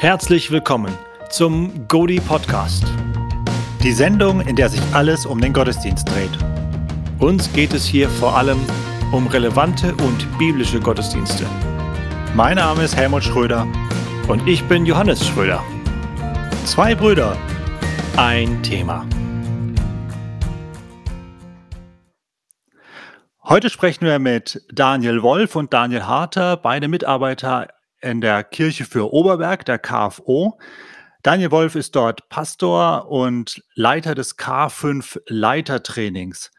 Herzlich willkommen zum Godi Podcast. Die Sendung, in der sich alles um den Gottesdienst dreht. Uns geht es hier vor allem um relevante und biblische Gottesdienste. Mein Name ist Helmut Schröder und ich bin Johannes Schröder. Zwei Brüder, ein Thema. Heute sprechen wir mit Daniel Wolf und Daniel Harter, beide Mitarbeiter in der Kirche für Oberberg, der KFO. Daniel Wolf ist dort Pastor und Leiter des K5 Leitertrainings.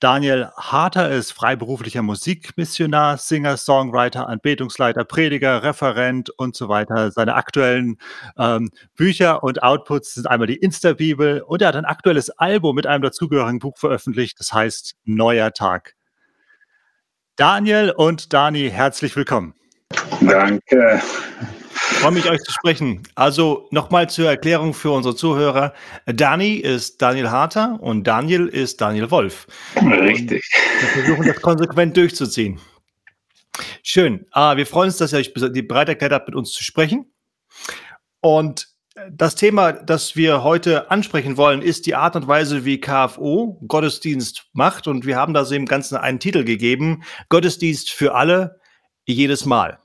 Daniel Harter ist freiberuflicher Musikmissionar, Singer, Songwriter, Anbetungsleiter, Prediger, Referent und so weiter. Seine aktuellen ähm, Bücher und Outputs sind einmal die Insta-Bibel und er hat ein aktuelles Album mit einem dazugehörigen Buch veröffentlicht, das heißt Neuer Tag. Daniel und Dani, herzlich willkommen. Danke. Ich freue mich, euch zu sprechen. Also nochmal zur Erklärung für unsere Zuhörer. Dani ist Daniel Harter und Daniel ist Daniel Wolf. Richtig. Und wir versuchen das konsequent durchzuziehen. Schön. Ah, wir freuen uns, dass ihr euch bereit erklärt habt, mit uns zu sprechen. Und das Thema, das wir heute ansprechen wollen, ist die Art und Weise, wie KFO Gottesdienst macht. Und wir haben da so im Ganzen einen Titel gegeben: Gottesdienst für alle, jedes Mal.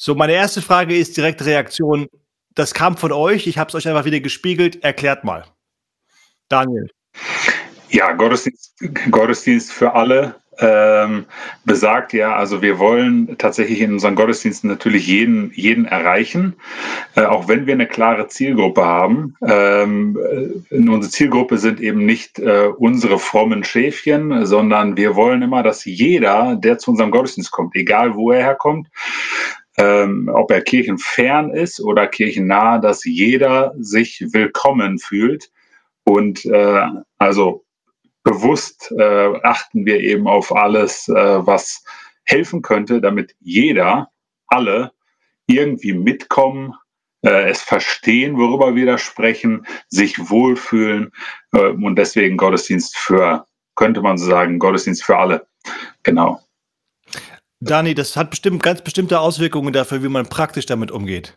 So, meine erste Frage ist direkte Reaktion. Das kam von euch. Ich habe es euch einfach wieder gespiegelt. Erklärt mal. Daniel. Ja, Gottesdienst, Gottesdienst für alle ähm, besagt ja, also wir wollen tatsächlich in unseren Gottesdiensten natürlich jeden, jeden erreichen, äh, auch wenn wir eine klare Zielgruppe haben. Ähm, äh, unsere Zielgruppe sind eben nicht äh, unsere frommen Schäfchen, sondern wir wollen immer, dass jeder, der zu unserem Gottesdienst kommt, egal wo er herkommt, ähm, ob er kirchenfern ist oder kirchennah, dass jeder sich willkommen fühlt. Und äh, also bewusst äh, achten wir eben auf alles, äh, was helfen könnte, damit jeder, alle irgendwie mitkommen, äh, es verstehen, worüber wir da sprechen, sich wohlfühlen äh, und deswegen Gottesdienst für, könnte man so sagen, Gottesdienst für alle. Genau. Dani, das hat bestimmt ganz bestimmte Auswirkungen dafür, wie man praktisch damit umgeht.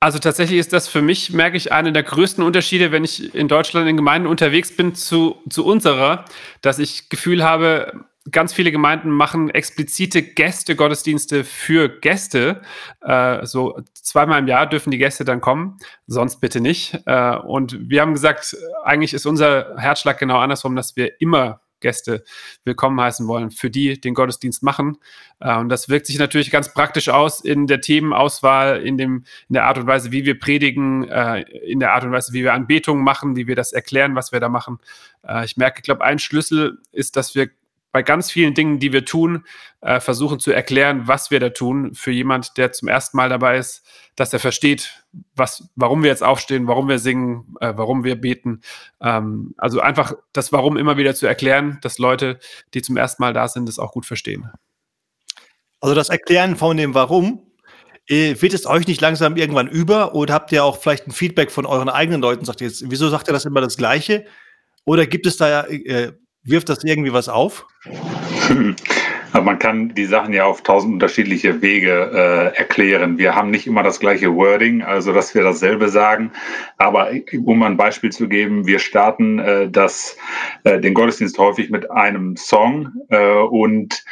Also tatsächlich ist das für mich, merke ich, einer der größten Unterschiede, wenn ich in Deutschland in Gemeinden unterwegs bin zu, zu unserer, dass ich Gefühl habe, ganz viele Gemeinden machen explizite Gäste-Gottesdienste für Gäste. Äh, so zweimal im Jahr dürfen die Gäste dann kommen, sonst bitte nicht. Äh, und wir haben gesagt, eigentlich ist unser Herzschlag genau andersrum, dass wir immer Gäste willkommen heißen wollen, für die den Gottesdienst machen. Äh, und das wirkt sich natürlich ganz praktisch aus in der Themenauswahl, in, dem, in der Art und Weise, wie wir predigen, äh, in der Art und Weise, wie wir Anbetungen machen, wie wir das erklären, was wir da machen. Äh, ich merke, ich glaube, ein Schlüssel ist, dass wir bei ganz vielen Dingen, die wir tun, äh, versuchen zu erklären, was wir da tun, für jemand, der zum ersten Mal dabei ist, dass er versteht, was, warum wir jetzt aufstehen, warum wir singen, äh, warum wir beten. Ähm, also einfach das Warum immer wieder zu erklären, dass Leute, die zum ersten Mal da sind, das auch gut verstehen. Also das Erklären von dem Warum, äh, wird es euch nicht langsam irgendwann über oder habt ihr auch vielleicht ein Feedback von euren eigenen Leuten? Sagt ihr jetzt, wieso sagt ihr das immer das Gleiche? Oder gibt es da äh, Wirft das irgendwie was auf? Aber man kann die Sachen ja auf tausend unterschiedliche Wege äh, erklären. Wir haben nicht immer das gleiche Wording, also dass wir dasselbe sagen. Aber um ein Beispiel zu geben, wir starten äh, das, äh, den Gottesdienst häufig mit einem Song äh, und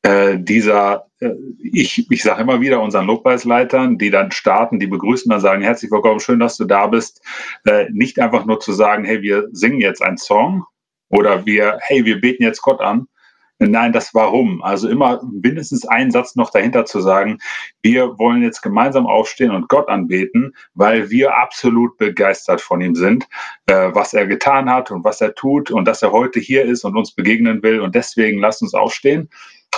äh, dieser, äh, ich, ich sage immer wieder unseren Lobpreisleitern, die dann starten, die begrüßen, dann sagen, herzlich willkommen, schön, dass du da bist. nicht einfach nur zu sagen, hey, wir singen jetzt einen Song oder wir, hey, wir beten jetzt Gott an. Nein, das Warum. Also immer mindestens einen Satz noch dahinter zu sagen, wir wollen jetzt gemeinsam aufstehen und Gott anbeten, weil wir absolut begeistert von ihm sind, äh, was er getan hat und was er tut und dass er heute hier ist und uns begegnen will. Und deswegen lasst uns aufstehen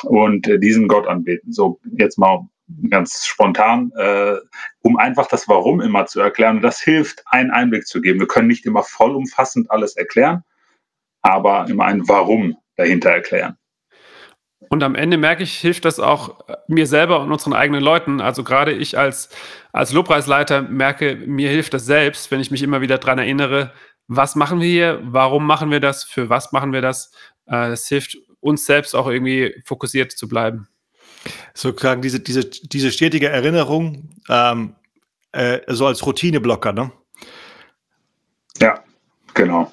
und äh, diesen Gott anbeten. So, jetzt mal ganz spontan, äh, um einfach das Warum immer zu erklären. Und das hilft, einen Einblick zu geben. Wir können nicht immer vollumfassend alles erklären aber immer ein Warum dahinter erklären. Und am Ende merke ich, hilft das auch mir selber und unseren eigenen Leuten. Also gerade ich als, als Lobpreisleiter merke, mir hilft das selbst, wenn ich mich immer wieder daran erinnere, was machen wir hier, warum machen wir das, für was machen wir das. Äh, das hilft uns selbst auch irgendwie fokussiert zu bleiben. Sozusagen diese, diese, diese stetige Erinnerung, ähm, äh, so als Routineblocker, ne? Ja, genau.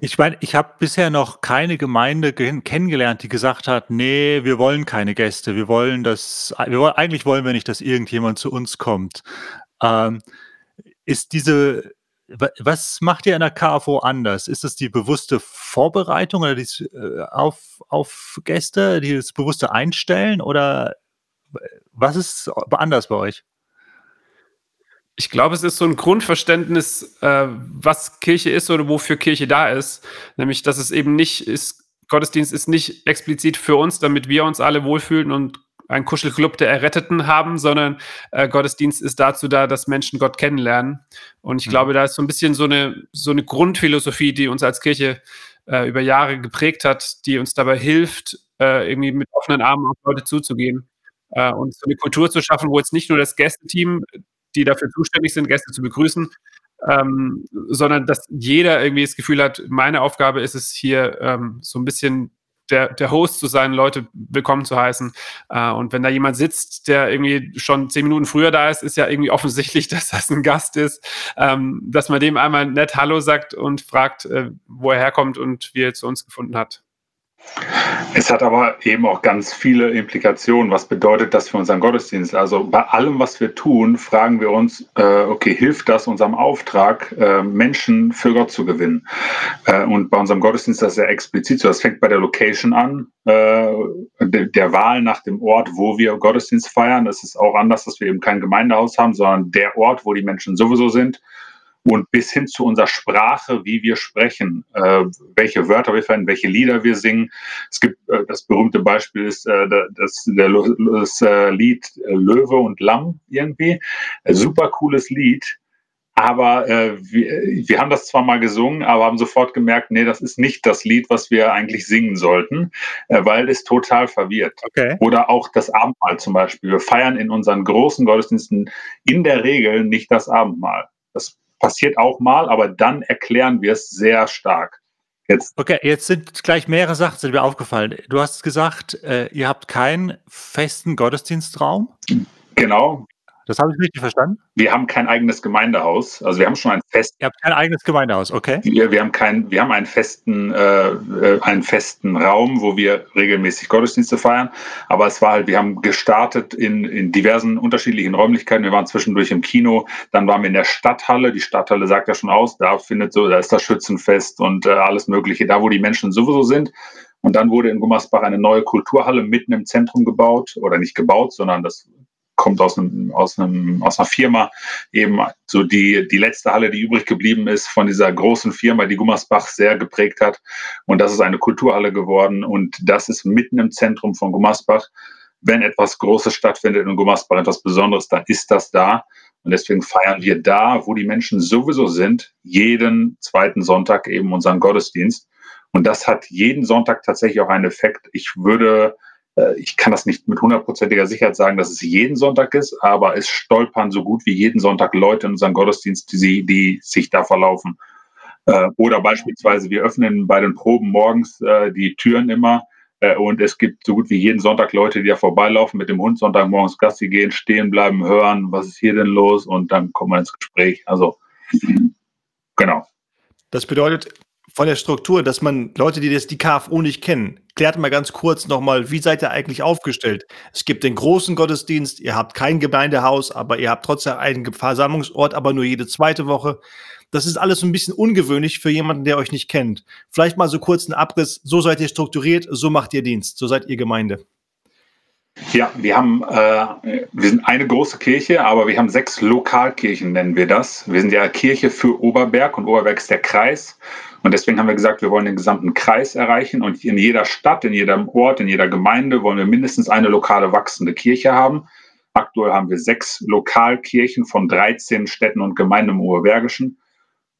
Ich meine, ich habe bisher noch keine Gemeinde kennengelernt, die gesagt hat, nee, wir wollen keine Gäste, wir wollen das, wir wollen, eigentlich wollen wir nicht, dass irgendjemand zu uns kommt. Ähm, ist diese, was macht ihr an der KFO anders? Ist es die bewusste Vorbereitung oder die, äh, auf, auf Gäste, das bewusste Einstellen oder was ist anders bei euch? Ich glaube, es ist so ein Grundverständnis, äh, was Kirche ist oder wofür Kirche da ist. Nämlich, dass es eben nicht ist, Gottesdienst ist nicht explizit für uns, damit wir uns alle wohlfühlen und ein Kuschelclub der Erretteten haben, sondern äh, Gottesdienst ist dazu da, dass Menschen Gott kennenlernen. Und ich mhm. glaube, da ist so ein bisschen so eine, so eine Grundphilosophie, die uns als Kirche äh, über Jahre geprägt hat, die uns dabei hilft, äh, irgendwie mit offenen Armen auf Leute zuzugehen äh, und so eine Kultur zu schaffen, wo jetzt nicht nur das Gästeteam die dafür zuständig sind, Gäste zu begrüßen, ähm, sondern dass jeder irgendwie das Gefühl hat, meine Aufgabe ist es hier ähm, so ein bisschen der, der Host zu sein, Leute willkommen zu heißen. Äh, und wenn da jemand sitzt, der irgendwie schon zehn Minuten früher da ist, ist ja irgendwie offensichtlich, dass das ein Gast ist, ähm, dass man dem einmal nett Hallo sagt und fragt, äh, wo er herkommt und wie er zu uns gefunden hat. Es hat aber eben auch ganz viele Implikationen. Was bedeutet das für unseren Gottesdienst? Also bei allem, was wir tun, fragen wir uns, äh, okay, hilft das unserem Auftrag, äh, Menschen für Gott zu gewinnen? Äh, und bei unserem Gottesdienst ist das sehr explizit so. Das fängt bei der Location an, äh, de der Wahl nach dem Ort, wo wir Gottesdienst feiern. Es ist auch anders, dass wir eben kein Gemeindehaus haben, sondern der Ort, wo die Menschen sowieso sind und bis hin zu unserer Sprache, wie wir sprechen, äh, welche Wörter wir verwenden, welche Lieder wir singen. Es gibt äh, das berühmte Beispiel ist äh, das, der, das äh, Lied äh, Löwe und Lamm irgendwie. Ein super cooles Lied. Aber äh, wir, wir haben das zwar mal gesungen, aber haben sofort gemerkt, nee, das ist nicht das Lied, was wir eigentlich singen sollten, äh, weil es total verwirrt. Okay. Oder auch das Abendmahl zum Beispiel. Wir feiern in unseren großen Gottesdiensten in der Regel nicht das Abendmahl. Das passiert auch mal, aber dann erklären wir es sehr stark. Jetzt. Okay, jetzt sind gleich mehrere Sachen sind mir aufgefallen. Du hast gesagt, äh, ihr habt keinen festen Gottesdienstraum. Genau. Das habe ich richtig verstanden? Wir haben kein eigenes Gemeindehaus. Also wir haben schon ein fest. Ihr habt kein eigenes Gemeindehaus, okay? Wir, wir haben kein, wir haben einen festen, äh, äh, einen festen Raum, wo wir regelmäßig Gottesdienste feiern. Aber es war halt, wir haben gestartet in, in diversen unterschiedlichen Räumlichkeiten. Wir waren zwischendurch im Kino, dann waren wir in der Stadthalle. Die Stadthalle sagt ja schon aus, da findet so, da ist das Schützenfest und äh, alles Mögliche, da wo die Menschen sowieso sind. Und dann wurde in Gummersbach eine neue Kulturhalle mitten im Zentrum gebaut oder nicht gebaut, sondern das kommt aus einem, aus einem, aus einer Firma, eben so die, die letzte Halle, die übrig geblieben ist von dieser großen Firma, die Gummersbach sehr geprägt hat. Und das ist eine Kulturhalle geworden. Und das ist mitten im Zentrum von Gummersbach. Wenn etwas Großes stattfindet in Gummersbach, etwas Besonderes, dann ist das da. Und deswegen feiern wir da, wo die Menschen sowieso sind, jeden zweiten Sonntag eben unseren Gottesdienst. Und das hat jeden Sonntag tatsächlich auch einen Effekt. Ich würde ich kann das nicht mit hundertprozentiger Sicherheit sagen, dass es jeden Sonntag ist, aber es stolpern so gut wie jeden Sonntag Leute in unseren Gottesdienst, die, die sich da verlaufen. Äh, oder beispielsweise, wir öffnen bei den Proben morgens äh, die Türen immer und es gibt so gut wie jeden Sonntag Leute, die da vorbeilaufen mit dem Hund Sonntagmorgens Gassi gehen, stehen bleiben, hören, was ist hier denn los und dann kommen wir ins Gespräch. Also, genau. Das bedeutet, von der Struktur, dass man Leute, die das die KFO nicht kennen, klärt mal ganz kurz nochmal, wie seid ihr eigentlich aufgestellt? Es gibt den großen Gottesdienst, ihr habt kein Gemeindehaus, aber ihr habt trotzdem einen Versammlungsort, aber nur jede zweite Woche. Das ist alles ein bisschen ungewöhnlich für jemanden, der euch nicht kennt. Vielleicht mal so kurz ein Abriss, so seid ihr strukturiert, so macht ihr Dienst, so seid ihr Gemeinde. Ja, wir haben, äh, wir sind eine große Kirche, aber wir haben sechs Lokalkirchen, nennen wir das. Wir sind ja Kirche für Oberberg und Oberberg ist der Kreis. Und deswegen haben wir gesagt, wir wollen den gesamten Kreis erreichen und in jeder Stadt, in jedem Ort, in jeder Gemeinde wollen wir mindestens eine lokale wachsende Kirche haben. Aktuell haben wir sechs Lokalkirchen von 13 Städten und Gemeinden im Oberbergischen.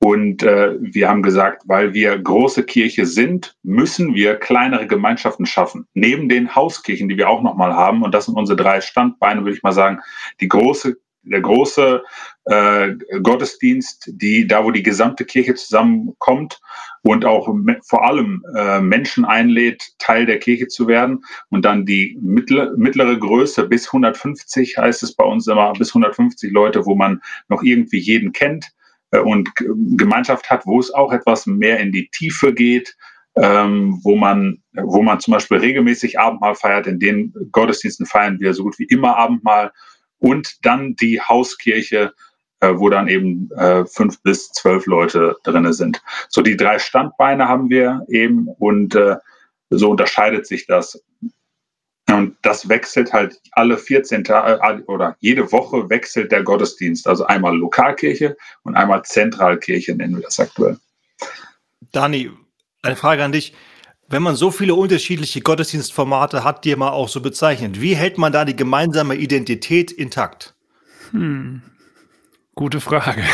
Und äh, wir haben gesagt, weil wir große Kirche sind, müssen wir kleinere Gemeinschaften schaffen. Neben den Hauskirchen, die wir auch nochmal haben. Und das sind unsere drei Standbeine, würde ich mal sagen. Die große der große äh, Gottesdienst, die da, wo die gesamte Kirche zusammenkommt und auch vor allem äh, Menschen einlädt, Teil der Kirche zu werden. Und dann die mittlere, mittlere Größe bis 150 heißt es bei uns immer, bis 150 Leute, wo man noch irgendwie jeden kennt äh, und Gemeinschaft hat, wo es auch etwas mehr in die Tiefe geht, ähm, wo man, wo man zum Beispiel regelmäßig Abendmahl feiert. In den Gottesdiensten feiern wir so gut wie immer Abendmahl und dann die Hauskirche, äh, wo dann eben äh, fünf bis zwölf Leute drinne sind. So die drei Standbeine haben wir eben und äh, so unterscheidet sich das. Und das wechselt halt alle 14 Tage äh, oder jede Woche wechselt der Gottesdienst. Also einmal Lokalkirche und einmal Zentralkirche nennen wir das aktuell. Dani, eine Frage an dich. Wenn man so viele unterschiedliche Gottesdienstformate hat, die man auch so bezeichnet, wie hält man da die gemeinsame Identität intakt? Hm. Gute Frage.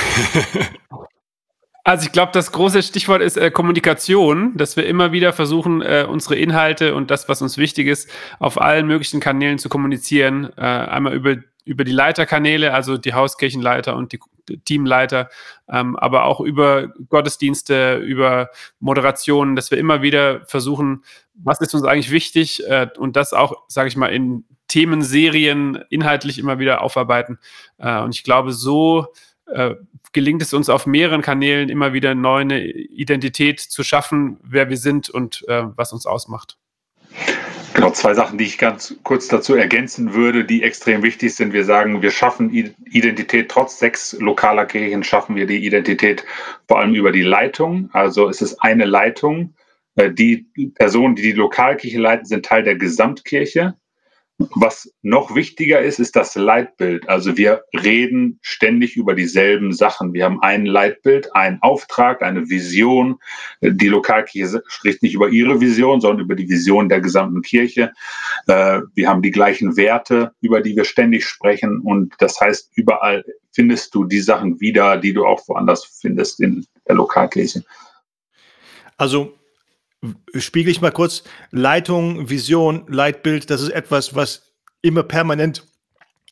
Also ich glaube, das große Stichwort ist äh, Kommunikation, dass wir immer wieder versuchen, äh, unsere Inhalte und das, was uns wichtig ist, auf allen möglichen Kanälen zu kommunizieren. Äh, einmal über, über die Leiterkanäle, also die Hauskirchenleiter und die Teamleiter, ähm, aber auch über Gottesdienste, über Moderationen, dass wir immer wieder versuchen, was ist uns eigentlich wichtig äh, und das auch, sage ich mal, in Themenserien inhaltlich immer wieder aufarbeiten. Äh, und ich glaube, so äh, gelingt es uns auf mehreren Kanälen immer wieder eine Identität zu schaffen, wer wir sind und äh, was uns ausmacht. Genau, zwei Sachen, die ich ganz kurz dazu ergänzen würde, die extrem wichtig sind. Wir sagen, wir schaffen Identität trotz sechs lokaler Kirchen, schaffen wir die Identität vor allem über die Leitung. Also es ist eine Leitung. Äh, die Personen, die die Lokalkirche leiten, sind Teil der Gesamtkirche. Was noch wichtiger ist, ist das Leitbild. Also wir reden ständig über dieselben Sachen. Wir haben ein Leitbild, einen Auftrag, eine Vision. Die Lokalkirche spricht nicht über ihre Vision, sondern über die Vision der gesamten Kirche. Äh, wir haben die gleichen Werte, über die wir ständig sprechen. Und das heißt, überall findest du die Sachen wieder, die du auch woanders findest in der Lokalkirche. Also spiegel ich mal kurz, Leitung, Vision, Leitbild, das ist etwas, was immer permanent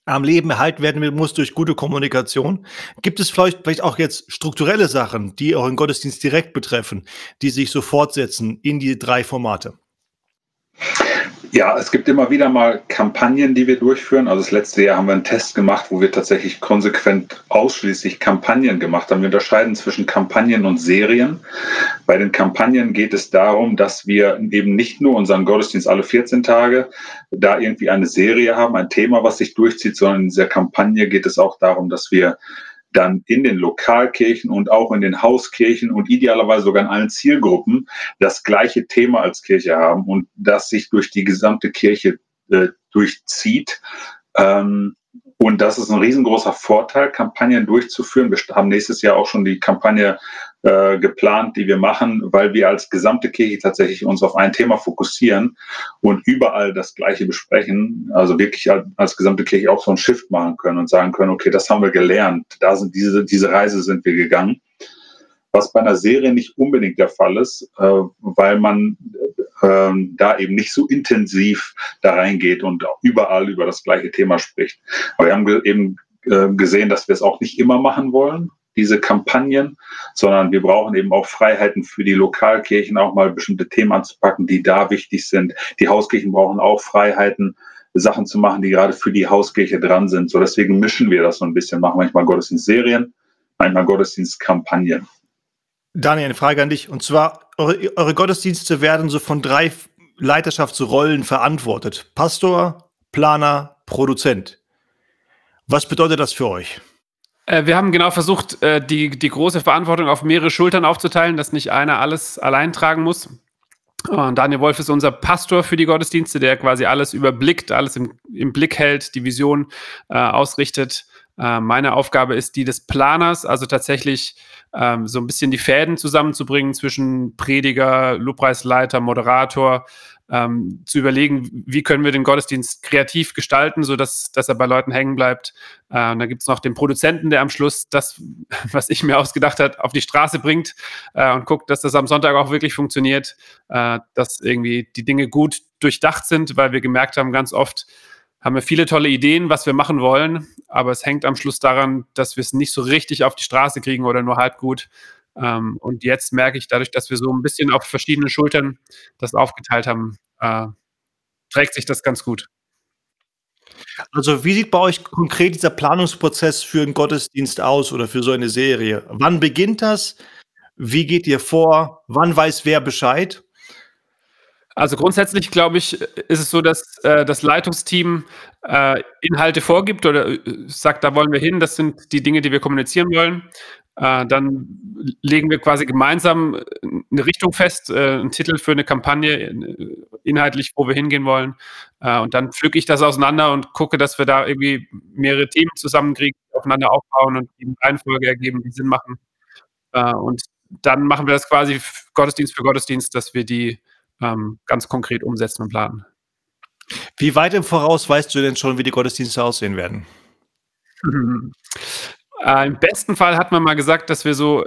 am Leben erhalten werden muss durch gute Kommunikation. Gibt es vielleicht, vielleicht auch jetzt strukturelle Sachen, die euren Gottesdienst direkt betreffen, die sich so fortsetzen in die drei Formate? Ja, es gibt immer wieder mal Kampagnen, die wir durchführen. Also das letzte Jahr haben wir einen Test gemacht, wo wir tatsächlich konsequent ausschließlich Kampagnen gemacht haben. Wir unterscheiden zwischen Kampagnen und Serien. Bei den Kampagnen geht es darum, dass wir eben nicht nur unseren Gottesdienst alle 14 Tage da irgendwie eine Serie haben, ein Thema, was sich durchzieht, sondern in dieser Kampagne geht es auch darum, dass wir dann in den Lokalkirchen und auch in den Hauskirchen und idealerweise sogar in allen Zielgruppen das gleiche Thema als Kirche haben und das sich durch die gesamte Kirche äh, durchzieht. Ähm, und das ist ein riesengroßer Vorteil, Kampagnen durchzuführen. Wir haben nächstes Jahr auch schon die Kampagne äh, geplant, die wir machen, weil wir als gesamte Kirche tatsächlich uns auf ein Thema fokussieren und überall das Gleiche besprechen. Also wirklich als, gesamte Kirche auch so ein Shift machen können und sagen können, okay, das haben wir gelernt. Da sind diese, diese Reise sind wir gegangen. Was bei einer Serie nicht unbedingt der Fall ist, äh, weil man äh, da eben nicht so intensiv da reingeht und überall über das gleiche Thema spricht. Aber wir haben eben äh, gesehen, dass wir es auch nicht immer machen wollen, diese Kampagnen, sondern wir brauchen eben auch Freiheiten für die Lokalkirchen, auch mal bestimmte Themen anzupacken, die da wichtig sind. Die Hauskirchen brauchen auch Freiheiten, Sachen zu machen, die gerade für die Hauskirche dran sind. So deswegen mischen wir das so ein bisschen, machen manchmal Gottesdienstserien, manchmal Gottesdienstkampagnen. Daniel, eine Frage an dich. Und zwar, eure, eure Gottesdienste werden so von drei Leiterschaftsrollen verantwortet. Pastor, Planer, Produzent. Was bedeutet das für euch? Äh, wir haben genau versucht, äh, die, die große Verantwortung auf mehrere Schultern aufzuteilen, dass nicht einer alles allein tragen muss. Und Daniel Wolf ist unser Pastor für die Gottesdienste, der quasi alles überblickt, alles im, im Blick hält, die Vision äh, ausrichtet. Äh, meine Aufgabe ist die des Planers, also tatsächlich ähm, so ein bisschen die Fäden zusammenzubringen zwischen Prediger, Lobpreisleiter, Moderator, ähm, zu überlegen, wie können wir den Gottesdienst kreativ gestalten, sodass dass er bei Leuten hängen bleibt. Äh, und dann gibt es noch den Produzenten, der am Schluss das, was ich mir ausgedacht habe, auf die Straße bringt äh, und guckt, dass das am Sonntag auch wirklich funktioniert, äh, dass irgendwie die Dinge gut durchdacht sind, weil wir gemerkt haben, ganz oft, haben wir viele tolle Ideen, was wir machen wollen, aber es hängt am Schluss daran, dass wir es nicht so richtig auf die Straße kriegen oder nur halb gut. Ähm, und jetzt merke ich dadurch, dass wir so ein bisschen auf verschiedenen Schultern das aufgeteilt haben, äh, trägt sich das ganz gut. Also, wie sieht bei euch konkret dieser Planungsprozess für einen Gottesdienst aus oder für so eine Serie? Wann beginnt das? Wie geht ihr vor? Wann weiß wer Bescheid? Also grundsätzlich glaube ich, ist es so, dass äh, das Leitungsteam äh, Inhalte vorgibt oder äh, sagt, da wollen wir hin, das sind die Dinge, die wir kommunizieren wollen. Äh, dann legen wir quasi gemeinsam eine Richtung fest, äh, einen Titel für eine Kampagne, äh, inhaltlich, wo wir hingehen wollen. und dann pflücke ich das auseinander und gucke, dass wir da irgendwie mehrere Themen zusammenkriegen, aufeinander aufbauen und die Reihenfolge ergeben, die Sinn machen. und dann machen wir das quasi Gottesdienst für Gottesdienst, dass wir die ähm, ganz konkret umsetzen und planen. Wie weit im Voraus weißt du denn schon, wie die Gottesdienste aussehen werden? Äh, Im besten Fall hat man mal gesagt, dass wir so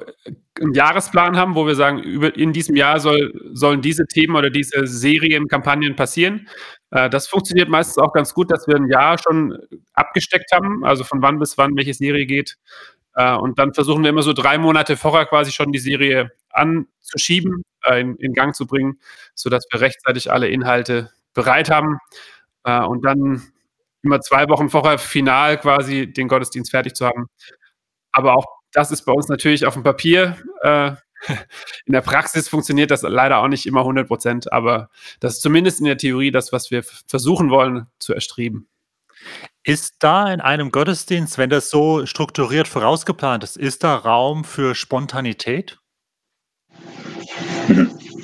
einen Jahresplan haben, wo wir sagen, über, in diesem Jahr soll, sollen diese Themen oder diese Serien, Kampagnen passieren. Äh, das funktioniert meistens auch ganz gut, dass wir ein Jahr schon abgesteckt haben, also von wann bis wann welche Serie geht. Äh, und dann versuchen wir immer so drei Monate vorher quasi schon die Serie anzuschieben, äh, in, in, Gang zu bringen, sodass wir rechtzeitig alle Inhalte bereit haben äh, und dann immer zwei Wochen vorher final quasi den Gottesdienst fertig zu haben. Aber auch das ist bei uns natürlich auf dem Papier. Äh, in der Praxis funktioniert das leider auch nicht immer 100 Prozent, aber das ist zumindest in der Theorie das, was wir versuchen wollen zu erstreben. Ist da in einem Gottesdienst, wenn das so strukturiert vorausgeplant ist, ist da Raum für Spontanität?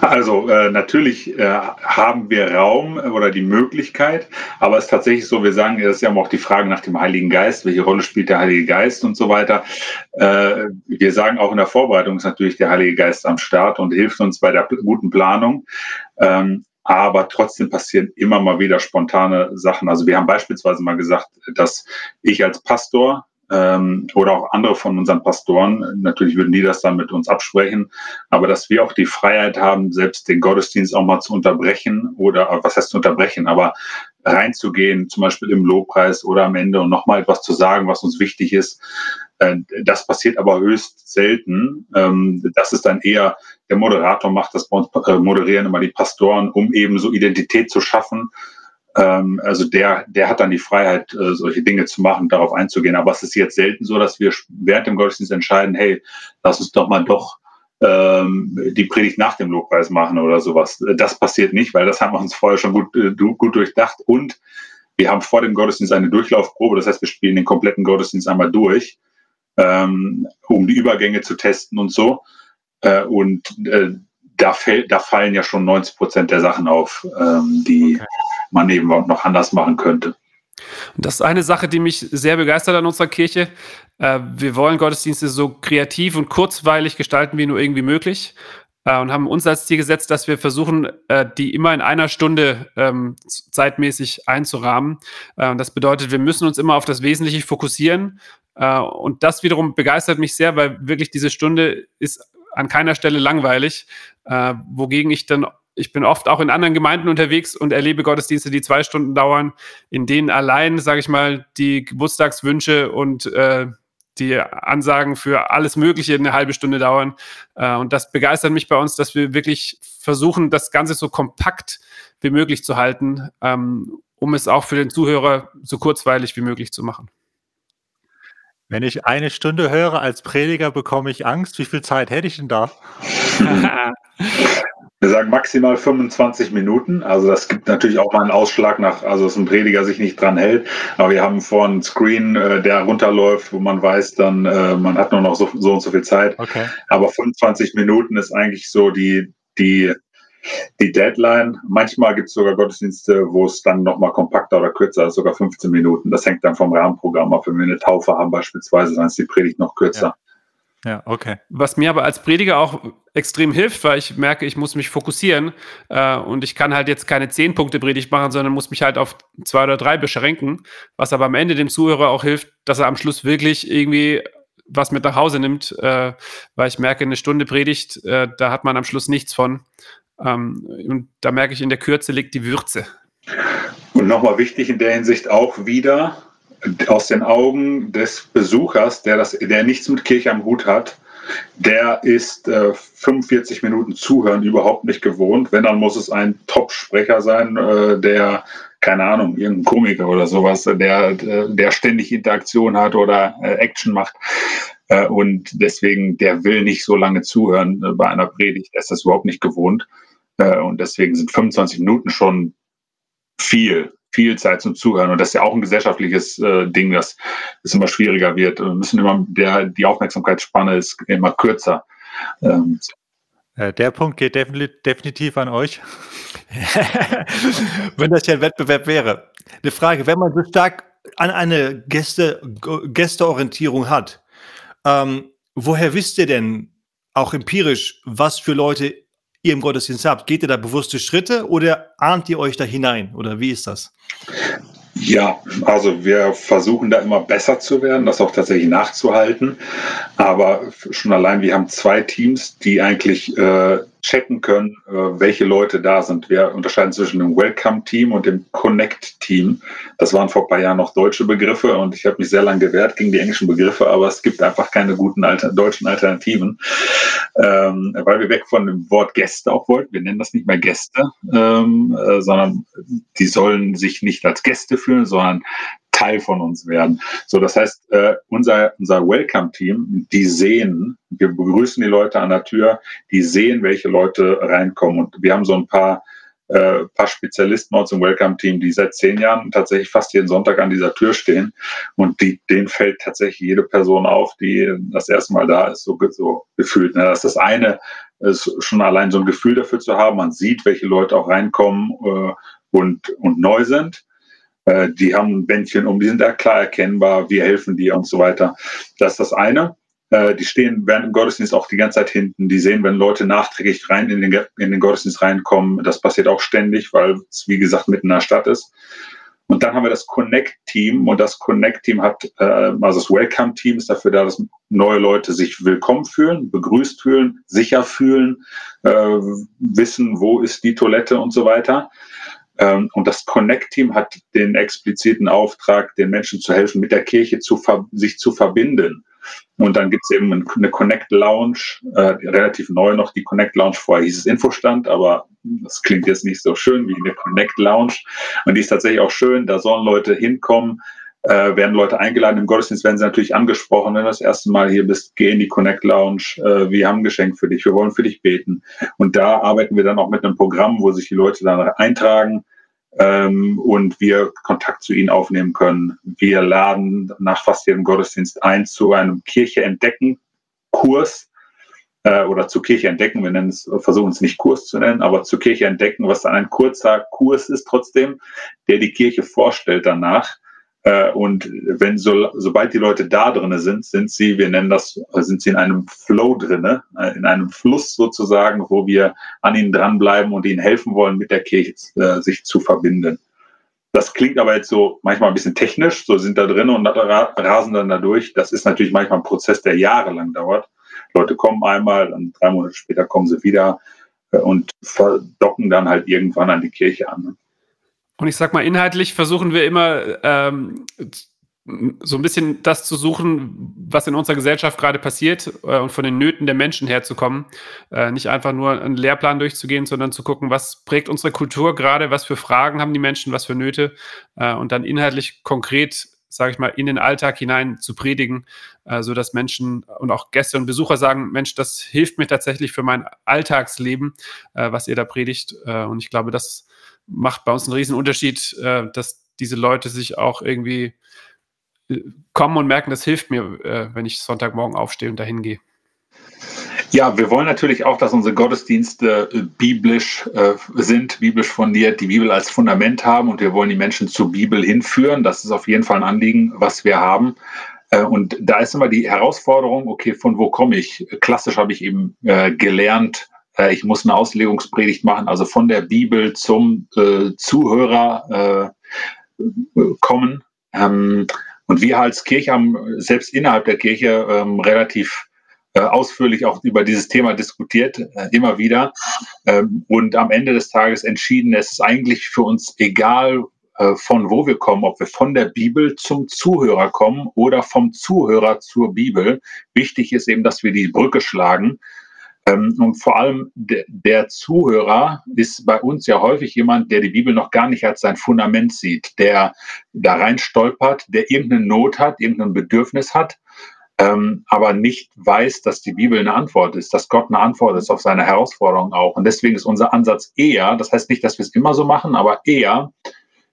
Also äh, natürlich äh, haben wir Raum oder die Möglichkeit, aber es ist tatsächlich so, wir sagen, das ist ja auch die Frage nach dem Heiligen Geist, welche Rolle spielt der Heilige Geist und so weiter. Äh, wir sagen auch in der Vorbereitung ist natürlich der Heilige Geist am Start und hilft uns bei der guten Planung. Ähm, aber trotzdem passieren immer mal wieder spontane Sachen. Also wir haben beispielsweise mal gesagt, dass ich als Pastor ähm, oder auch andere von unseren Pastoren, natürlich würden die das dann mit uns absprechen, aber dass wir auch die Freiheit haben, selbst den Gottesdienst auch mal zu unterbrechen oder was heißt zu unterbrechen, aber reinzugehen, zum Beispiel im Lobpreis oder am Ende und nochmal etwas zu sagen, was uns wichtig ist. Äh, das passiert aber höchst selten. Ähm, das ist dann eher, der Moderator macht das bei uns, äh, moderieren immer die Pastoren, um eben so Identität zu schaffen ähm, also der, der hat dann die Freiheit, äh, solche Dinge zu machen, darauf einzugehen. Aber es ist jetzt selten so, dass wir während dem Gottesdienst entscheiden, hey, lass uns doch mal doch ähm, die Predigt nach dem Lobpreis machen oder sowas. Das passiert nicht, weil das haben wir uns vorher schon gut, äh, gut durchdacht. Und wir haben vor dem Gottesdienst eine Durchlaufprobe. Das heißt, wir spielen den kompletten Gottesdienst einmal durch, ähm, um die Übergänge zu testen und so. Äh, und äh, da, fällt, da fallen ja schon 90 Prozent der Sachen auf, ähm, die okay. Man eben noch anders machen könnte. Das ist eine Sache, die mich sehr begeistert an unserer Kirche. Äh, wir wollen Gottesdienste so kreativ und kurzweilig gestalten wie nur irgendwie möglich äh, und haben uns als Ziel gesetzt, dass wir versuchen, äh, die immer in einer Stunde ähm, zeitmäßig einzurahmen. Das bedeutet, wir müssen uns immer auf das Wesentliche fokussieren. Und das wiederum begeistert mich sehr, weil wirklich diese Stunde ist an keiner Stelle langweilig, wogegen ich dann ich bin oft auch in anderen Gemeinden unterwegs und erlebe Gottesdienste, die zwei Stunden dauern, in denen allein, sage ich mal, die Geburtstagswünsche und äh, die Ansagen für alles Mögliche eine halbe Stunde dauern. Äh, und das begeistert mich bei uns, dass wir wirklich versuchen, das Ganze so kompakt wie möglich zu halten, ähm, um es auch für den Zuhörer so kurzweilig wie möglich zu machen. Wenn ich eine Stunde höre als Prediger, bekomme ich Angst. Wie viel Zeit hätte ich denn da? Wir sagen maximal 25 Minuten. Also das gibt natürlich auch mal einen Ausschlag nach, also dass ein Prediger sich nicht dran hält. Aber wir haben vorne einen Screen, äh, der runterläuft, wo man weiß, dann äh, man hat nur noch so, so und so viel Zeit. Okay. Aber 25 Minuten ist eigentlich so die, die die Deadline. Manchmal gibt es sogar Gottesdienste, wo es dann nochmal kompakter oder kürzer ist, sogar 15 Minuten. Das hängt dann vom Rahmenprogramm ab. Wenn wir eine Taufe haben beispielsweise, dann ist die Predigt noch kürzer. Ja. Ja okay. Was mir aber als Prediger auch extrem hilft, weil ich merke, ich muss mich fokussieren äh, und ich kann halt jetzt keine 10 Punkte Predigt machen, sondern muss mich halt auf zwei oder drei beschränken, was aber am Ende dem Zuhörer auch hilft, dass er am Schluss wirklich irgendwie was mit nach Hause nimmt, äh, weil ich merke, eine Stunde Predigt, äh, da hat man am Schluss nichts von. Ähm, und da merke ich, in der Kürze liegt die Würze. Und nochmal wichtig in der Hinsicht auch wieder aus den Augen des Besuchers, der, das, der nichts mit Kirche am Hut hat, der ist äh, 45 Minuten Zuhören überhaupt nicht gewohnt. Wenn, dann muss es ein Top-Sprecher sein, äh, der, keine Ahnung, irgendein Komiker oder sowas, der, der ständig Interaktion hat oder äh, Action macht. Äh, und deswegen, der will nicht so lange zuhören äh, bei einer Predigt. Der ist das überhaupt nicht gewohnt. Äh, und deswegen sind 25 Minuten schon viel viel Zeit zum Zuhören. Und das ist ja auch ein gesellschaftliches äh, Ding, das, das immer schwieriger wird. Wir müssen immer, der, die Aufmerksamkeitsspanne ist immer kürzer. Ähm, äh, der Punkt geht definitiv an euch. wenn das ja ein Wettbewerb wäre. Eine Frage, wenn man so stark an eine Gäste, Gästeorientierung hat, ähm, woher wisst ihr denn auch empirisch, was für Leute ihr im Gottesdienst habt? Geht ihr da bewusste Schritte oder ahnt ihr euch da hinein? Oder wie ist das? Ja, also wir versuchen da immer besser zu werden, das auch tatsächlich nachzuhalten. Aber schon allein, wir haben zwei Teams, die eigentlich äh, checken können, äh, welche Leute da sind. Wir unterscheiden zwischen dem Welcome-Team und dem Connect-Team. Das waren vor ein paar Jahren noch deutsche Begriffe und ich habe mich sehr lange gewehrt gegen die englischen Begriffe, aber es gibt einfach keine guten Alter deutschen Alternativen, ähm, weil wir weg von dem Wort Gäste auch wollten. Wir nennen das nicht mehr Gäste, ähm, äh, sondern die sollen sich nicht als Gäste fühlen, sondern Teil von uns werden. So, das heißt, äh, unser, unser Welcome-Team, die sehen, wir begrüßen die Leute an der Tür, die sehen, welche Leute reinkommen. Und wir haben so ein paar, äh, paar Spezialisten uns im Welcome-Team, die seit zehn Jahren tatsächlich fast jeden Sonntag an dieser Tür stehen. Und die, denen fällt tatsächlich jede Person auf, die das erste Mal da ist, so, so gefühlt. Ne? Das ist das eine, ist schon allein so ein Gefühl dafür zu haben. Man sieht, welche Leute auch reinkommen äh, und, und neu sind. Äh, die haben ein Bändchen um, die sind da klar erkennbar, wir helfen dir und so weiter. Das ist das eine. Äh, die stehen während dem Gottesdienst auch die ganze Zeit hinten. Die sehen, wenn Leute nachträglich rein in den, in den Gottesdienst reinkommen. Das passiert auch ständig, weil es, wie gesagt, mitten in der Stadt ist. Und dann haben wir das Connect-Team und das Connect-Team hat, äh, also das Welcome-Team ist dafür da, dass neue Leute sich willkommen fühlen, begrüßt fühlen, sicher fühlen, äh, wissen, wo ist die Toilette und so weiter. Ähm, und das Connect-Team hat den expliziten Auftrag, den Menschen zu helfen, mit der Kirche zu sich zu verbinden. Und dann gibt es eben eine Connect Lounge, äh, relativ neu noch die Connect Lounge. Vorher hieß es Infostand, aber das klingt jetzt nicht so schön wie eine Connect Lounge. Und die ist tatsächlich auch schön. Da sollen Leute hinkommen, äh, werden Leute eingeladen. Im Gottesdienst werden sie natürlich angesprochen. Wenn du das erste Mal hier bist, geh in die Connect Lounge. Äh, wir haben ein Geschenk für dich. Wir wollen für dich beten. Und da arbeiten wir dann auch mit einem Programm, wo sich die Leute dann eintragen ähm, und wir Kontakt zu ihnen aufnehmen können. Wir laden nach fast jedem Gottesdienst ein zu einem Kirche entdecken Kurs äh, oder zu Kirche entdecken. Wir nennen es, versuchen es nicht Kurs zu nennen, aber zu Kirche entdecken, was dann ein kurzer Kurs ist trotzdem, der die Kirche vorstellt danach äh, und wenn so, sobald die Leute da drinne sind, sind sie, wir nennen das, sind sie in einem Flow drinne, äh, in einem Fluss sozusagen, wo wir an ihnen dranbleiben und ihnen helfen wollen, mit der Kirche äh, sich zu verbinden. Das klingt aber jetzt so manchmal ein bisschen technisch, so sind da drin und rasen dann da durch. Das ist natürlich manchmal ein Prozess, der jahrelang dauert. Leute kommen einmal, dann drei Monate später kommen sie wieder und verdocken dann halt irgendwann an die Kirche an. Und ich sag mal, inhaltlich versuchen wir immer ähm, so ein bisschen das zu suchen, was in unserer Gesellschaft gerade passiert äh, und von den Nöten der Menschen herzukommen. Äh, nicht einfach nur einen Lehrplan durchzugehen, sondern zu gucken, was prägt unsere Kultur gerade, was für Fragen haben die Menschen, was für Nöte äh, und dann inhaltlich konkret sage ich mal, in den Alltag hinein zu predigen, äh, so dass Menschen und auch Gäste und Besucher sagen, Mensch, das hilft mir tatsächlich für mein Alltagsleben, äh, was ihr da predigt. Äh, und ich glaube, das macht bei uns einen riesen Unterschied, äh, dass diese Leute sich auch irgendwie äh, kommen und merken, das hilft mir, äh, wenn ich Sonntagmorgen aufstehe und dahin gehe. Ja, wir wollen natürlich auch, dass unsere Gottesdienste äh, biblisch äh, sind, biblisch fundiert, die Bibel als Fundament haben und wir wollen die Menschen zur Bibel hinführen. Das ist auf jeden Fall ein Anliegen, was wir haben. Äh, und da ist immer die Herausforderung, okay, von wo komme ich? Klassisch habe ich eben äh, gelernt, äh, ich muss eine Auslegungspredigt machen, also von der Bibel zum äh, Zuhörer äh, kommen. Ähm, und wir als Kirche haben selbst innerhalb der Kirche ähm, relativ äh, ausführlich auch über dieses Thema diskutiert, äh, immer wieder. Ähm, und am Ende des Tages entschieden, es ist eigentlich für uns egal, von wo wir kommen, ob wir von der Bibel zum Zuhörer kommen oder vom Zuhörer zur Bibel. Wichtig ist eben, dass wir die Brücke schlagen. Ähm, und vor allem de, der Zuhörer ist bei uns ja häufig jemand, der die Bibel noch gar nicht als sein Fundament sieht, der da rein stolpert, der irgendeine Not hat, irgendein Bedürfnis hat ähm, aber nicht weiß, dass die Bibel eine Antwort ist, dass Gott eine Antwort ist auf seine Herausforderungen auch. Und deswegen ist unser Ansatz eher, das heißt nicht, dass wir es immer so machen, aber eher,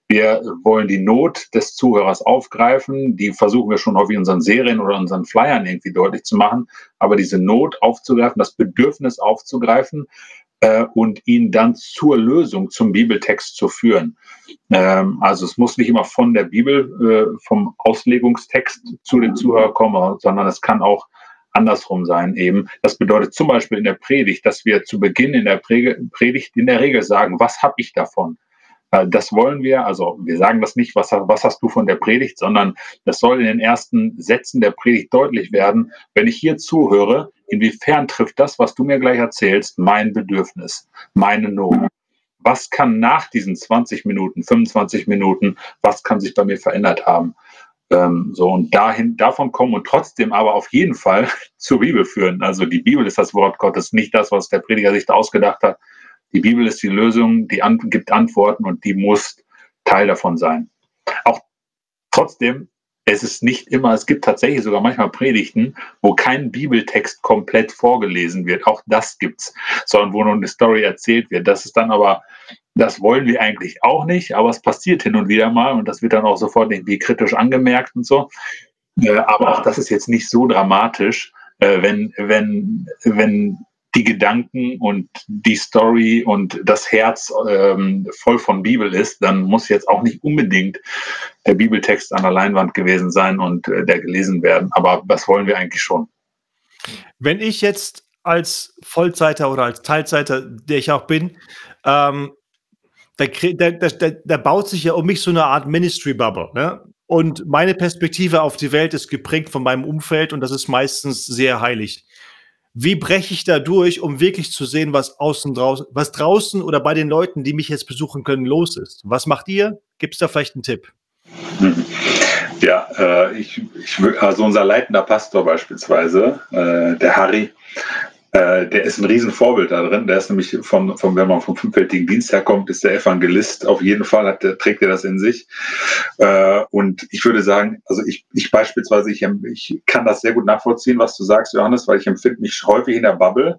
wir wollen die Not des Zuhörers aufgreifen. Die versuchen wir schon häufig in unseren Serien oder unseren Flyern irgendwie deutlich zu machen. Aber diese Not aufzugreifen, das Bedürfnis aufzugreifen, äh, und ihn dann zur Lösung, zum Bibeltext zu führen. Ähm, also es muss nicht immer von der Bibel, äh, vom Auslegungstext zu dem Zuhörer kommen, sondern es kann auch andersrum sein eben. Das bedeutet zum Beispiel in der Predigt, dass wir zu Beginn in der Predigt in der Regel sagen, was habe ich davon? Das wollen wir, also wir sagen das nicht, was, was hast du von der Predigt, sondern das soll in den ersten Sätzen der Predigt deutlich werden. Wenn ich hier zuhöre, inwiefern trifft das, was du mir gleich erzählst, mein Bedürfnis, meine Not? Was kann nach diesen 20 Minuten, 25 Minuten, was kann sich bei mir verändert haben? Ähm, so und dahin, davon kommen und trotzdem aber auf jeden Fall zur Bibel führen. Also die Bibel ist das Wort Gottes, nicht das, was der Prediger sich da ausgedacht hat, die Bibel ist die Lösung, die an, gibt Antworten und die muss Teil davon sein. Auch trotzdem, es ist nicht immer, es gibt tatsächlich sogar manchmal Predigten, wo kein Bibeltext komplett vorgelesen wird. Auch das gibt's, sondern wo nur eine Story erzählt wird. Das ist dann aber, das wollen wir eigentlich auch nicht, aber es passiert hin und wieder mal und das wird dann auch sofort irgendwie kritisch angemerkt und so. Äh, aber auch das ist jetzt nicht so dramatisch, äh, wenn, wenn, wenn die Gedanken und die Story und das Herz ähm, voll von Bibel ist, dann muss jetzt auch nicht unbedingt der Bibeltext an der Leinwand gewesen sein und äh, der gelesen werden. Aber das wollen wir eigentlich schon. Wenn ich jetzt als Vollzeiter oder als Teilzeiter, der ich auch bin, ähm, da, da, da, da, baut sich ja um mich so eine Art Ministry-Bubble. Ne? Und meine Perspektive auf die Welt ist geprägt von meinem Umfeld und das ist meistens sehr heilig. Wie breche ich da durch, um wirklich zu sehen, was außen draußen, was draußen oder bei den Leuten, die mich jetzt besuchen können, los ist? Was macht ihr? Gibt es da vielleicht einen Tipp? Ja, äh, ich, ich, also unser leitender Pastor beispielsweise, äh, der Harry, äh, der ist ein Riesenvorbild da drin. Der ist nämlich vom, vom wenn man vom fünffältigen Dienst herkommt, ist der Evangelist. Auf jeden Fall hat, der, trägt er das in sich. Äh, und ich würde sagen, also ich, ich beispielsweise, ich, ich kann das sehr gut nachvollziehen, was du sagst, Johannes, weil ich empfinde mich häufig in der Bubble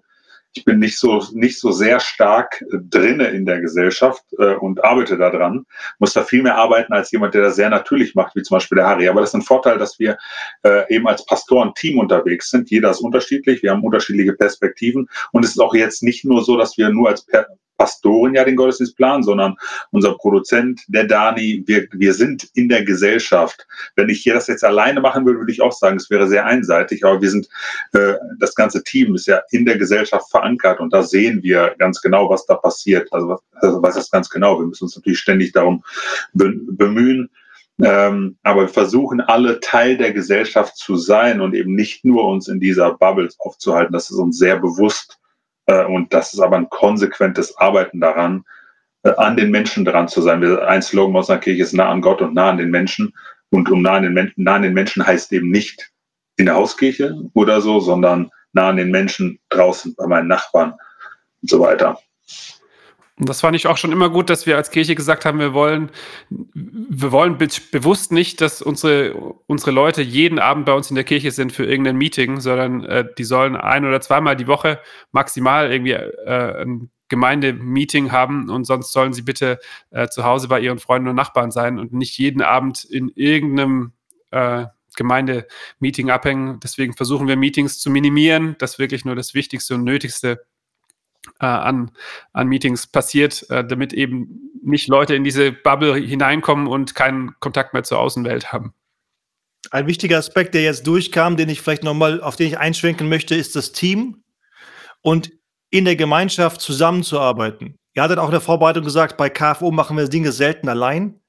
ich bin nicht so, nicht so sehr stark äh, drinne in der Gesellschaft äh, und arbeite daran. Muss da viel mehr arbeiten als jemand, der das sehr natürlich macht, wie zum Beispiel der Harry. Aber das ist ein Vorteil, dass wir äh, eben als Pastoren-Team unterwegs sind. Jeder ist unterschiedlich. Wir haben unterschiedliche Perspektiven. Und es ist auch jetzt nicht nur so, dass wir nur als per Pastoren ja den Gottesdienst planen, sondern unser Produzent, der Dani, wir, wir sind in der Gesellschaft. Wenn ich hier das jetzt alleine machen würde, würde ich auch sagen, es wäre sehr einseitig, aber wir sind, äh, das ganze Team ist ja in der Gesellschaft verankert und da sehen wir ganz genau, was da passiert. Also was, also was ist ganz genau? Wir müssen uns natürlich ständig darum bemühen, ähm, aber wir versuchen alle Teil der Gesellschaft zu sein und eben nicht nur uns in dieser Bubble aufzuhalten. Das ist uns sehr bewusst. Äh, und das ist aber ein konsequentes Arbeiten daran, äh, an den Menschen dran zu sein. Ein Slogan aus einer Kirche ist nah an Gott und nah an den Menschen. Und um nah an den, Menschen, nah an den Menschen heißt eben nicht in der Hauskirche oder so, sondern nah an den Menschen draußen bei meinen Nachbarn und so weiter. Und das fand ich auch schon immer gut, dass wir als Kirche gesagt haben, wir wollen, wir wollen be bewusst nicht, dass unsere, unsere Leute jeden Abend bei uns in der Kirche sind für irgendein Meeting, sondern äh, die sollen ein oder zweimal die Woche maximal irgendwie äh, ein Gemeindemeeting haben und sonst sollen sie bitte äh, zu Hause bei ihren Freunden und Nachbarn sein und nicht jeden Abend in irgendeinem äh, Gemeindemeeting abhängen. Deswegen versuchen wir Meetings zu minimieren, dass wirklich nur das Wichtigste und Nötigste äh, an, an Meetings passiert, äh, damit eben nicht Leute in diese Bubble hineinkommen und keinen Kontakt mehr zur Außenwelt haben. Ein wichtiger Aspekt, der jetzt durchkam, den ich vielleicht nochmal, auf den ich einschwenken möchte, ist das Team und in der Gemeinschaft zusammenzuarbeiten. Ihr hattet auch in der Vorbereitung gesagt, bei KFO machen wir Dinge selten allein.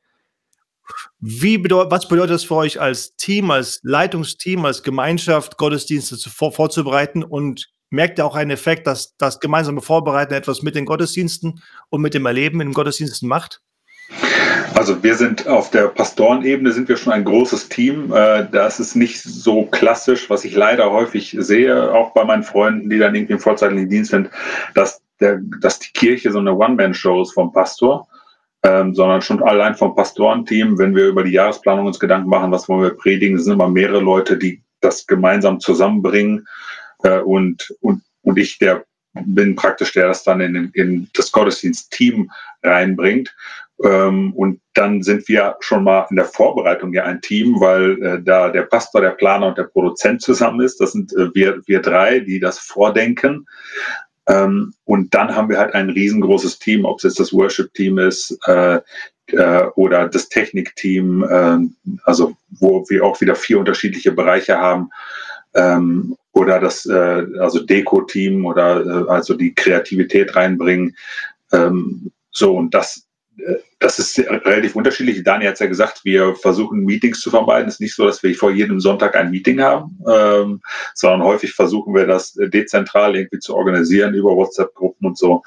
Wie bedeut, was bedeutet das für euch als Team, als Leitungsteam, als Gemeinschaft, Gottesdienste zu, vor, vorzubereiten und merkt ihr auch einen Effekt, dass das gemeinsame Vorbereiten etwas mit den Gottesdiensten und mit dem Erleben in den Gottesdiensten macht? Also wir sind auf der Pastorenebene sind wir schon ein großes Team. Äh, das ist nicht so klassisch, was ich leider häufig sehe, auch bei meinen Freunden, die dann irgendwie im vorzeitlichen Dienst sind, dass, der, dass die Kirche so eine One-Man-Show ist vom Pastor. Ähm, sondern schon allein vom Pastorenteam, wenn wir über die Jahresplanung uns Gedanken machen, was wollen wir predigen, sind immer mehrere Leute, die das gemeinsam zusammenbringen äh, und, und, und ich der bin praktisch der, das dann in, in das Gottesdienst-Team reinbringt. Ähm, und dann sind wir schon mal in der Vorbereitung ja ein Team, weil äh, da der Pastor, der Planer und der Produzent zusammen ist. Das sind äh, wir, wir drei, die das vordenken. Ähm, und dann haben wir halt ein riesengroßes Team, ob es jetzt das Worship-Team ist äh, äh, oder das Technik-Team, äh, also wo wir auch wieder vier unterschiedliche Bereiche haben. Ähm, oder das äh, also Deko-Team oder äh, also die Kreativität reinbringen. Ähm, so, und das das ist relativ unterschiedlich. Daniel hat es ja gesagt, wir versuchen Meetings zu vermeiden. Es ist nicht so, dass wir vor jedem Sonntag ein Meeting haben, ähm, sondern häufig versuchen wir das dezentral irgendwie zu organisieren über WhatsApp-Gruppen und so.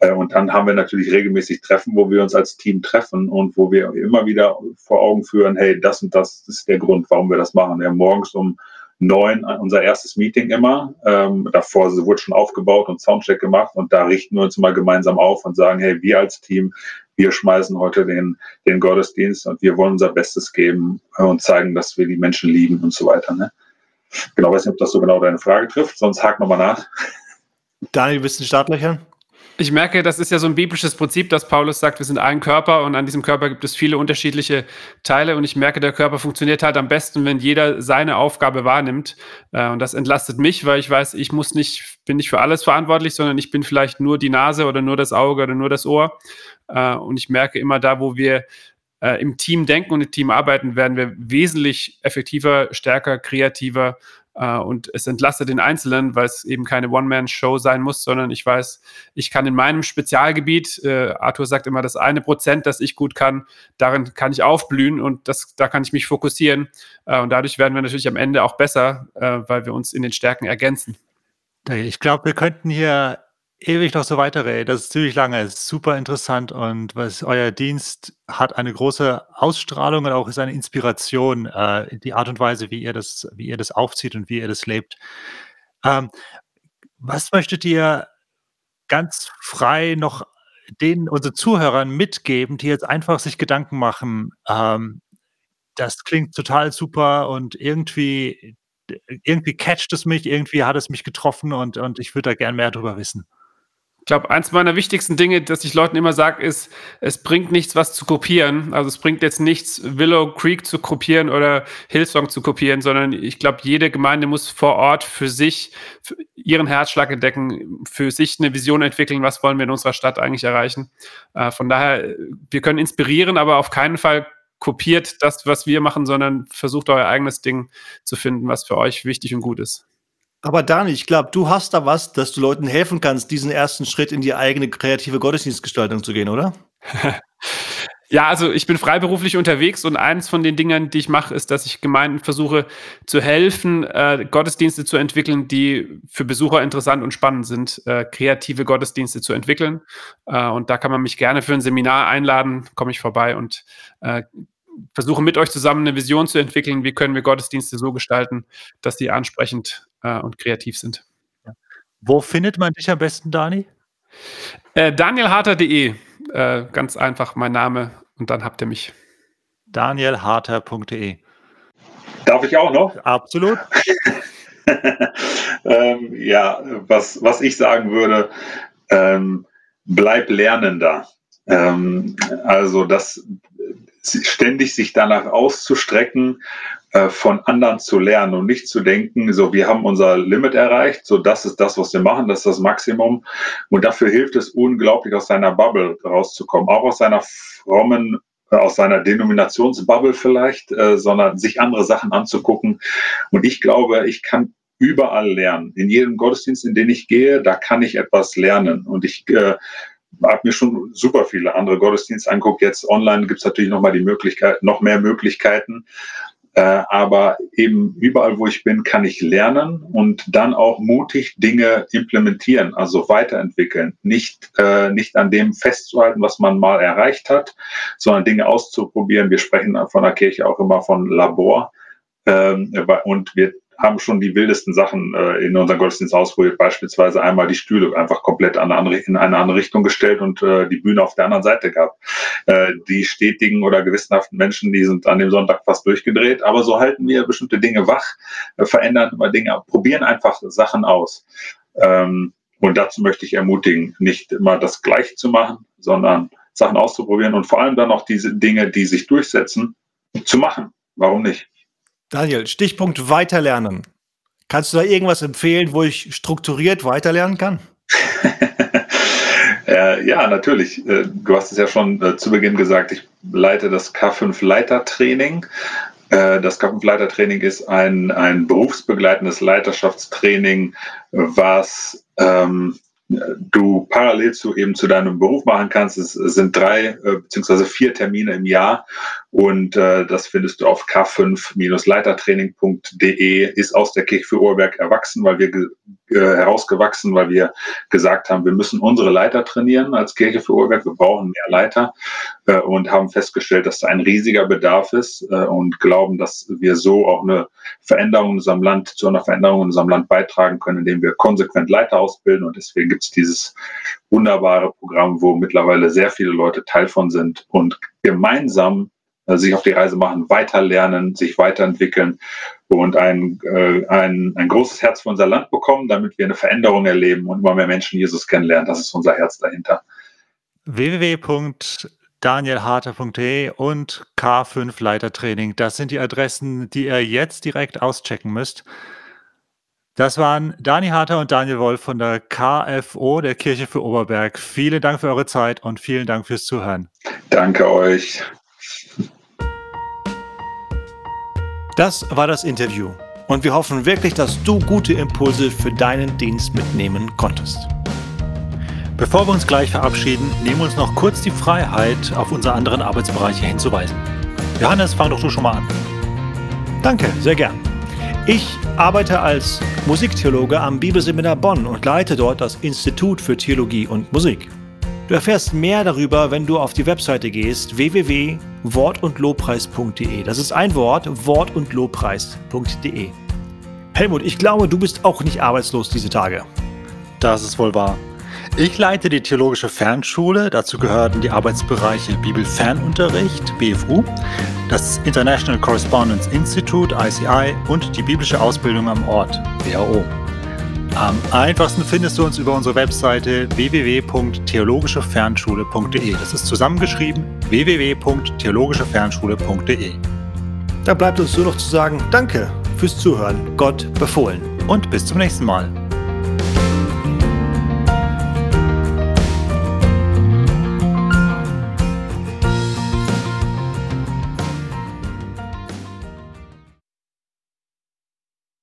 Äh, und dann haben wir natürlich regelmäßig Treffen, wo wir uns als Team treffen und wo wir immer wieder vor Augen führen, hey, das und das ist der Grund, warum wir das machen. Haben morgens um neun unser erstes Meeting immer. Ähm, davor wurde schon aufgebaut und Soundcheck gemacht und da richten wir uns mal gemeinsam auf und sagen, hey, wir als Team, wir schmeißen heute den, den Gottesdienst und wir wollen unser Bestes geben und zeigen, dass wir die Menschen lieben und so weiter. Ne? Genau, weiß nicht, ob das so genau deine Frage trifft, sonst hak nochmal nach. Daniel, bist du in Startlöchern? Ich merke, das ist ja so ein biblisches Prinzip, dass Paulus sagt, wir sind ein Körper und an diesem Körper gibt es viele unterschiedliche Teile. Und ich merke, der Körper funktioniert halt am besten, wenn jeder seine Aufgabe wahrnimmt. Äh, und das entlastet mich, weil ich weiß, ich muss nicht, bin nicht für alles verantwortlich, sondern ich bin vielleicht nur die Nase oder nur das Auge oder nur das Ohr. Äh, und ich merke immer da, wo wir äh, im Team denken und im Team arbeiten, werden wir wesentlich effektiver, stärker, kreativer Uh, und es entlastet den Einzelnen, weil es eben keine One-Man-Show sein muss, sondern ich weiß, ich kann in meinem Spezialgebiet, äh, Arthur sagt immer, das eine Prozent, das ich gut kann, darin kann ich aufblühen und das, da kann ich mich fokussieren. Uh, und dadurch werden wir natürlich am Ende auch besser, uh, weil wir uns in den Stärken ergänzen. Ich glaube, wir könnten hier ewig noch so weiterreden. Das ist ziemlich lange, ist super interessant und was euer Dienst hat eine große Ausstrahlung und auch ist eine Inspiration, äh, die Art und Weise, wie ihr das, wie ihr das aufzieht und wie ihr das lebt. Ähm, was möchtet ihr ganz frei noch den unseren Zuhörern mitgeben, die jetzt einfach sich Gedanken machen? Ähm, das klingt total super und irgendwie irgendwie catcht es mich, irgendwie hat es mich getroffen und, und ich würde da gern mehr darüber wissen. Ich glaube, eins meiner wichtigsten Dinge, das ich Leuten immer sage, ist, es bringt nichts, was zu kopieren. Also es bringt jetzt nichts, Willow Creek zu kopieren oder Hillsong zu kopieren, sondern ich glaube, jede Gemeinde muss vor Ort für sich für ihren Herzschlag entdecken, für sich eine Vision entwickeln, was wollen wir in unserer Stadt eigentlich erreichen. Äh, von daher, wir können inspirieren, aber auf keinen Fall kopiert das, was wir machen, sondern versucht euer eigenes Ding zu finden, was für euch wichtig und gut ist. Aber Dani, ich glaube, du hast da was, dass du Leuten helfen kannst, diesen ersten Schritt in die eigene kreative Gottesdienstgestaltung zu gehen, oder? Ja, also ich bin freiberuflich unterwegs und eines von den Dingen, die ich mache, ist, dass ich Gemeinden versuche zu helfen, äh, Gottesdienste zu entwickeln, die für Besucher interessant und spannend sind, äh, kreative Gottesdienste zu entwickeln. Äh, und da kann man mich gerne für ein Seminar einladen, komme ich vorbei und äh, versuche mit euch zusammen eine Vision zu entwickeln, wie können wir Gottesdienste so gestalten, dass die ansprechend äh, und kreativ sind. Ja. Wo findet man dich am besten, Dani? Äh, Danielharter.de, äh, ganz einfach mein Name und dann habt ihr mich. Danielharter.de. Darf ich auch noch? Absolut. ähm, ja, was, was ich sagen würde, ähm, bleib Lernender. Ähm, also das ständig sich danach auszustrecken, äh, von anderen zu lernen und nicht zu denken, so wir haben unser Limit erreicht, so das ist das, was wir machen, das ist das Maximum. Und dafür hilft es unglaublich, aus seiner Bubble rauszukommen, auch aus seiner frommen äh, aus seiner Denominationsbubble vielleicht, äh, sondern sich andere Sachen anzugucken. Und ich glaube, ich kann überall lernen. In jedem Gottesdienst, in den ich gehe, da kann ich etwas lernen. Und ich äh, habe mir schon super viele andere Gottesdienste angeguckt. Jetzt online gibt es natürlich noch mal die Möglichkeit, noch mehr Möglichkeiten. Äh, aber eben überall, wo ich bin, kann ich lernen und dann auch mutig Dinge implementieren, also weiterentwickeln. Nicht, äh, nicht an dem festzuhalten, was man mal erreicht hat, sondern Dinge auszuprobieren. Wir sprechen von der Kirche auch immer von Labor. Ähm, und wir haben schon die wildesten Sachen äh, in unseren Gottesdienst ausprobiert. Beispielsweise einmal die Stühle einfach komplett an andere, in eine andere Richtung gestellt und äh, die Bühne auf der anderen Seite gab. Äh, die stetigen oder gewissenhaften Menschen, die sind an dem Sonntag fast durchgedreht. Aber so halten wir bestimmte Dinge wach, äh, verändern immer Dinge, probieren einfach Sachen aus. Ähm, und dazu möchte ich ermutigen, nicht immer das Gleiche zu machen, sondern Sachen auszuprobieren und vor allem dann auch diese Dinge, die sich durchsetzen, zu machen. Warum nicht? Daniel, Stichpunkt Weiterlernen. Kannst du da irgendwas empfehlen, wo ich strukturiert weiterlernen kann? äh, ja, natürlich. Äh, du hast es ja schon äh, zu Beginn gesagt, ich leite das K5 Leitertraining. Äh, das K5 Leitertraining ist ein, ein berufsbegleitendes Leiterschaftstraining, was ähm, du parallel zu eben zu deinem Beruf machen kannst. Es sind drei äh, beziehungsweise vier Termine im Jahr und äh, das findest du auf k5-leitertraining.de. Ist aus der Kirche für Ohrberg erwachsen, weil wir äh, herausgewachsen, weil wir gesagt haben, wir müssen unsere Leiter trainieren als Kirche für Ohrberg. Wir brauchen mehr Leiter äh, und haben festgestellt, dass da ein riesiger Bedarf ist äh, und glauben, dass wir so auch eine Veränderung in unserem Land zu einer Veränderung in unserem Land beitragen können, indem wir konsequent Leiter ausbilden und deswegen gibt es dieses wunderbare Programm, wo mittlerweile sehr viele Leute Teil von sind und gemeinsam sich auf die Reise machen, weiterlernen, sich weiterentwickeln und ein, äh, ein, ein großes Herz für unser Land bekommen, damit wir eine Veränderung erleben und immer mehr Menschen Jesus kennenlernen. Das ist unser Herz dahinter. www.danielharter.de und K5 Leitertraining. Das sind die Adressen, die ihr jetzt direkt auschecken müsst. Das waren Dani Harter und Daniel Wolf von der KFO, der Kirche für Oberberg. Vielen Dank für eure Zeit und vielen Dank fürs Zuhören. Danke euch. Das war das Interview und wir hoffen wirklich, dass du gute Impulse für deinen Dienst mitnehmen konntest. Bevor wir uns gleich verabschieden, nehmen wir uns noch kurz die Freiheit, auf unsere anderen Arbeitsbereiche hinzuweisen. Johannes, fang doch du schon mal an. Danke, sehr gern. Ich arbeite als Musiktheologe am Bibelseminar Bonn und leite dort das Institut für Theologie und Musik. Du erfährst mehr darüber, wenn du auf die Webseite gehst www.wortundlobpreis.de. Das ist ein Wort, wortundlobpreis.de. Helmut, ich glaube, du bist auch nicht arbeitslos diese Tage. Das ist wohl wahr. Ich leite die Theologische Fernschule. Dazu gehören die Arbeitsbereiche Bibelfernunterricht, BFU, das International Correspondence Institute, ICI und die biblische Ausbildung am Ort, WHO. Am einfachsten findest du uns über unsere Webseite www.theologischefernschule.de. Das ist zusammengeschrieben www.theologischefernschule.de. Da bleibt uns nur noch zu sagen, danke fürs Zuhören. Gott befohlen. Und bis zum nächsten Mal.